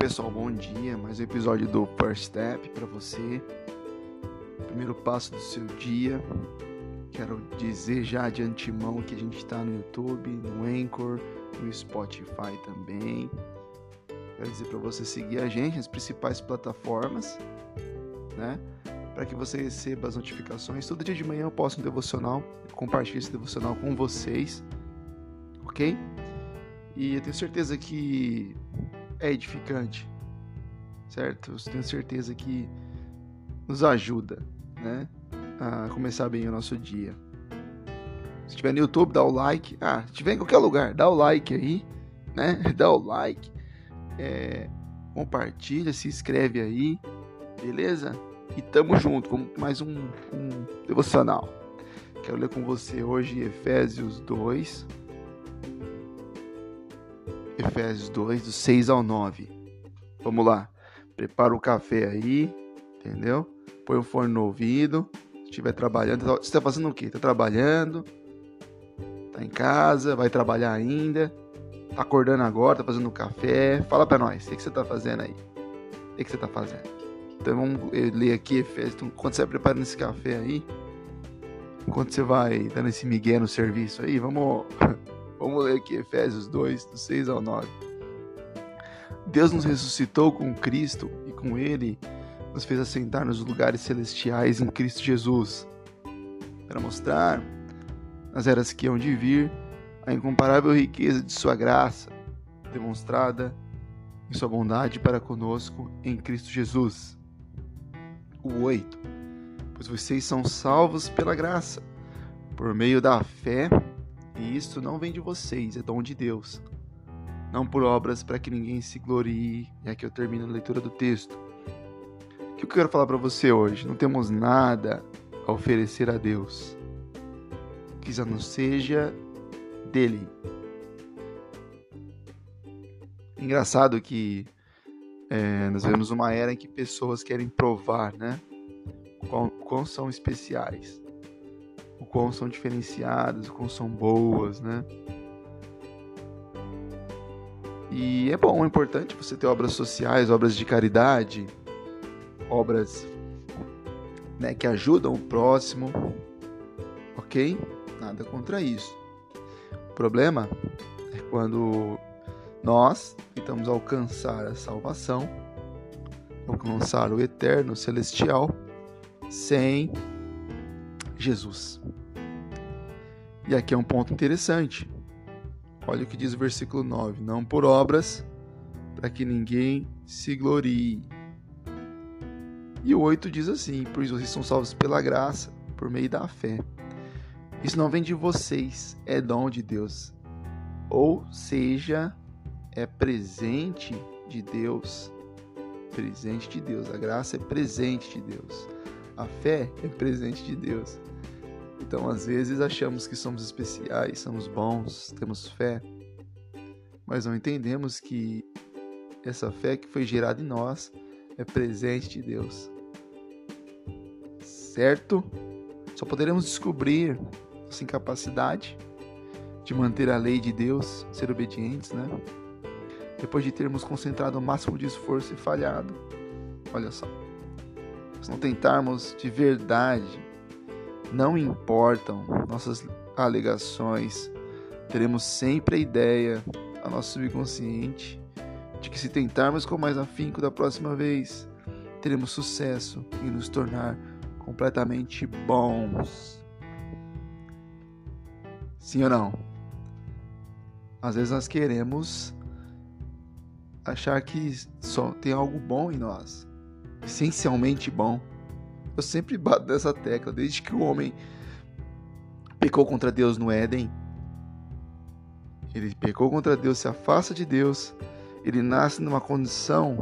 pessoal, bom dia. Mais um episódio do First Step para você. Primeiro passo do seu dia. Quero dizer já de antemão que a gente está no YouTube, no Anchor, no Spotify também. Quero dizer para você seguir a gente nas principais plataformas, né? Para que você receba as notificações. Todo dia de manhã eu posto um devocional, compartilho esse devocional com vocês, ok? E eu tenho certeza que é edificante, certo? Eu tenho certeza que nos ajuda, né? A começar bem o nosso dia. Se estiver no YouTube, dá o like. Ah, se estiver em qualquer lugar, dá o like aí, né? Dá o like. É, compartilha, se inscreve aí, beleza? E tamo junto, vamos mais um, um devocional. Quero ler com você hoje Efésios 2, Efésios 2, do 6 ao 9. Vamos lá. Prepara o café aí, entendeu? Põe o fone no ouvido. Se estiver trabalhando, você está fazendo o quê? Tá trabalhando? Tá em casa? Vai trabalhar ainda? Tá acordando agora? Tá fazendo café? Fala pra nós, o que, você tá fazendo aí? O que, você tá fazendo? Então vamos ler aqui Efésios. Então, quando você vai preparando esse café aí, enquanto você vai dando esse migué no serviço aí, vamos Vamos ler aqui Efésios 2, do 6 ao 9. Deus nos ressuscitou com Cristo e com Ele nos fez assentar nos lugares celestiais em Cristo Jesus, para mostrar, nas eras que hão de vir, a incomparável riqueza de Sua graça, demonstrada em Sua bondade para conosco em Cristo Jesus. O 8. Pois vocês são salvos pela graça, por meio da fé e isto não vem de vocês, é dom de Deus. Não por obras para que ninguém se glorie. E aqui eu termino a leitura do texto. O que eu quero falar para você hoje? Não temos nada a oferecer a Deus que já não seja dele. Engraçado que é, nós vemos uma era em que pessoas querem provar, né? Quão, quão são especiais o quão são diferenciadas, o quão são boas, né? E é bom, é importante você ter obras sociais, obras de caridade, obras né, que ajudam o próximo, ok? Nada contra isso. O problema é quando nós tentamos alcançar a salvação, alcançar o eterno celestial, sem Jesus. E aqui é um ponto interessante. Olha o que diz o versículo 9: Não por obras, para que ninguém se glorie. E o 8 diz assim: Pois vocês são salvos pela graça, por meio da fé. Isso não vem de vocês, é dom de Deus. Ou seja, é presente de Deus. Presente de Deus. A graça é presente de Deus. A fé é presente de Deus. Então, às vezes, achamos que somos especiais, somos bons, temos fé, mas não entendemos que essa fé que foi gerada em nós é presente de Deus. Certo? Só poderemos descobrir nossa incapacidade de manter a lei de Deus, ser obedientes, né? Depois de termos concentrado o máximo de esforço e falhado. Olha só. Se não tentarmos de verdade não importam nossas alegações, teremos sempre a ideia, a nosso subconsciente, de que se tentarmos com mais afinco da próxima vez, teremos sucesso em nos tornar completamente bons. Sim ou não? Às vezes nós queremos achar que só tem algo bom em nós, essencialmente bom. Eu sempre bato nessa tecla, desde que o homem pecou contra Deus no Éden. Ele pecou contra Deus, se afasta de Deus, ele nasce numa condição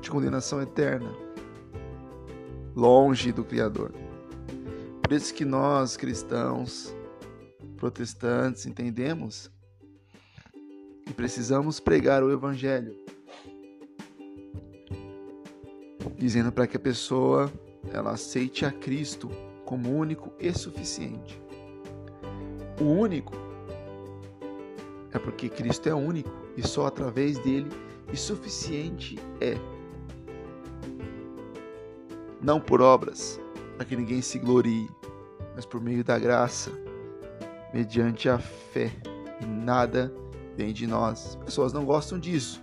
de condenação eterna, longe do Criador. Por isso que nós, cristãos, protestantes, entendemos que precisamos pregar o Evangelho, dizendo para que a pessoa ela aceite a Cristo como único e suficiente. O único é porque Cristo é único e só através dele e suficiente é. Não por obras, para que ninguém se glorie, mas por meio da graça, mediante a fé. E nada vem de nós. As pessoas não gostam disso.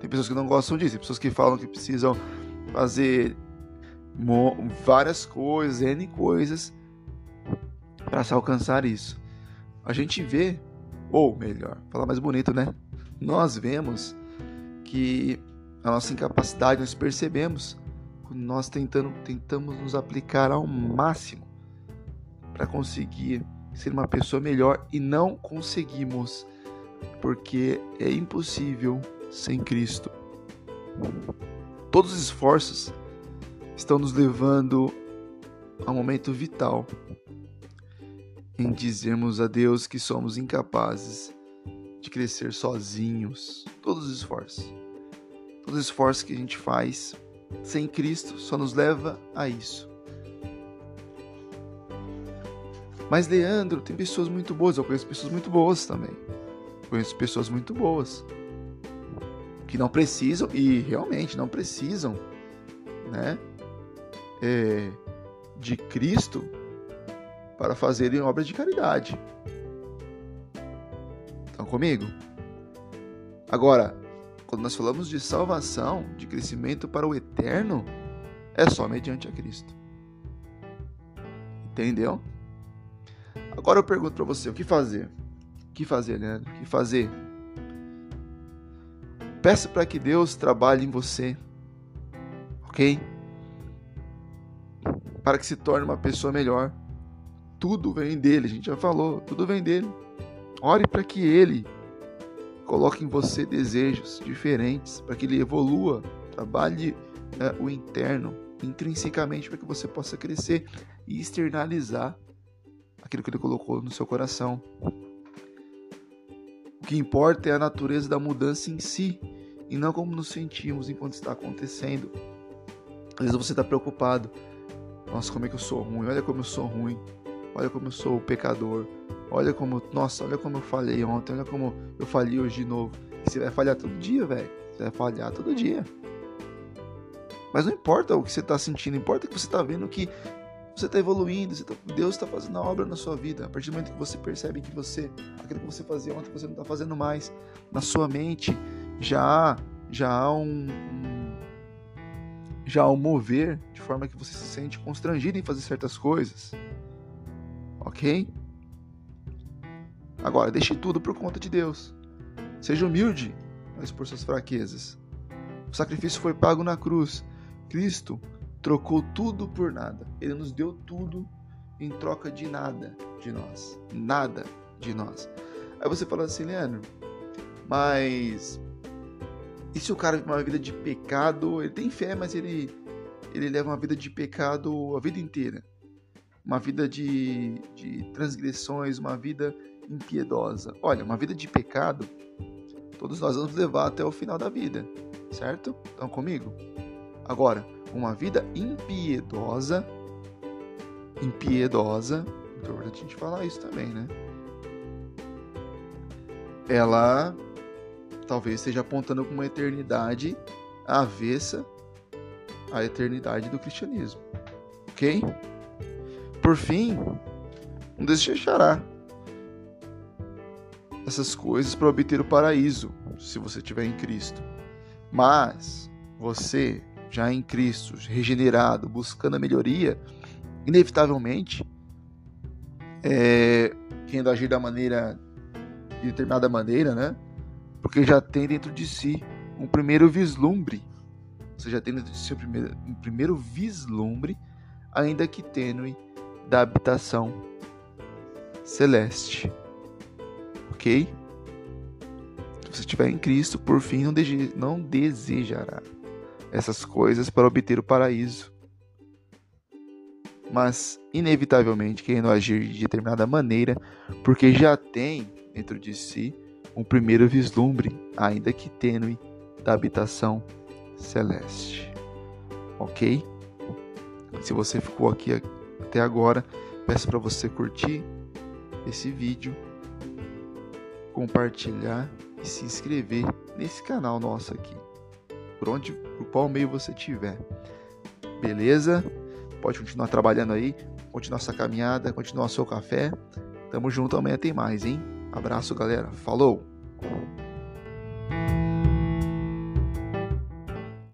Tem pessoas que não gostam disso, tem pessoas que falam que precisam fazer várias coisas, N coisas, para se alcançar isso. A gente vê, ou melhor, falar mais bonito, né? Nós vemos que a nossa incapacidade, nós percebemos quando nós tentando, tentamos nos aplicar ao máximo para conseguir ser uma pessoa melhor e não conseguimos, porque é impossível sem Cristo. Todos os esforços estão nos levando a um momento vital em dizermos a Deus que somos incapazes de crescer sozinhos. Todos os esforços. Todos os esforços que a gente faz sem Cristo só nos leva a isso. Mas Leandro, tem pessoas muito boas, eu conheço pessoas muito boas também. Conheço pessoas muito boas que não precisam e realmente não precisam, né, é, de Cristo para fazerem obras de caridade. Estão comigo? Agora, quando nós falamos de salvação, de crescimento para o eterno, é só mediante a Cristo. Entendeu? Agora eu pergunto para você, o que fazer? O que fazer, Leandro? O que fazer? Peça para que Deus trabalhe em você, ok? Para que se torne uma pessoa melhor tudo vem dele, a gente já falou, tudo vem dele. Ore para que ele coloque em você desejos diferentes, para que ele evolua, trabalhe né, o interno, intrinsecamente, para que você possa crescer e externalizar aquilo que ele colocou no seu coração. O que importa é a natureza da mudança em si e não como nos sentimos enquanto está acontecendo. Às vezes você está preocupado. Nossa, como é que eu sou ruim? Olha como eu sou ruim. Olha como eu sou pecador. Olha como, nossa, olha como eu falhei ontem, olha como eu falhei hoje de novo. E você vai falhar todo dia, velho. Você vai falhar todo dia. Mas não importa o que você está sentindo, importa que você está vendo que você está evoluindo, você tá, Deus está fazendo a obra na sua vida. A partir do momento que você percebe que você, aquilo que você fazia ontem, você não está fazendo mais, na sua mente já há, já há um, um, já um mover de forma que você se sente constrangido em fazer certas coisas ok? Agora, deixe tudo por conta de Deus. Seja humilde, mas por suas fraquezas. O sacrifício foi pago na cruz. Cristo trocou tudo por nada. Ele nos deu tudo em troca de nada de nós. Nada de nós. Aí você fala assim, Leandro, mas e se o cara vive uma vida de pecado? Ele tem fé, mas ele, ele leva uma vida de pecado a vida inteira uma vida de, de transgressões, uma vida impiedosa. Olha, uma vida de pecado, todos nós vamos levar até o final da vida, certo? Estão comigo? Agora, uma vida impiedosa, impiedosa, é importante a gente falar isso também, né? Ela talvez esteja apontando para uma eternidade avessa à eternidade do cristianismo, ok? Por fim, não desejará essas coisas para obter o paraíso, se você estiver em Cristo. Mas você, já em Cristo, regenerado, buscando a melhoria, inevitavelmente, é, querendo agir da maneira, de determinada maneira, né? Porque já tem dentro de si um primeiro vislumbre. Você já tem dentro de si um primeiro, um primeiro vislumbre, ainda que tênue, da habitação celeste. Ok? Se você estiver em Cristo, por fim, não desejará essas coisas para obter o paraíso. Mas, inevitavelmente, querendo agir de determinada maneira, porque já tem dentro de si um primeiro vislumbre, ainda que tênue, da habitação celeste. Ok? Se você ficou aqui até agora, peço para você curtir esse vídeo, compartilhar e se inscrever nesse canal nosso aqui. Por onde, por qual meio você tiver. Beleza? Pode continuar trabalhando aí, continuar essa caminhada, continuar seu café. Tamo junto, amanhã tem mais, hein? Abraço, galera. Falou!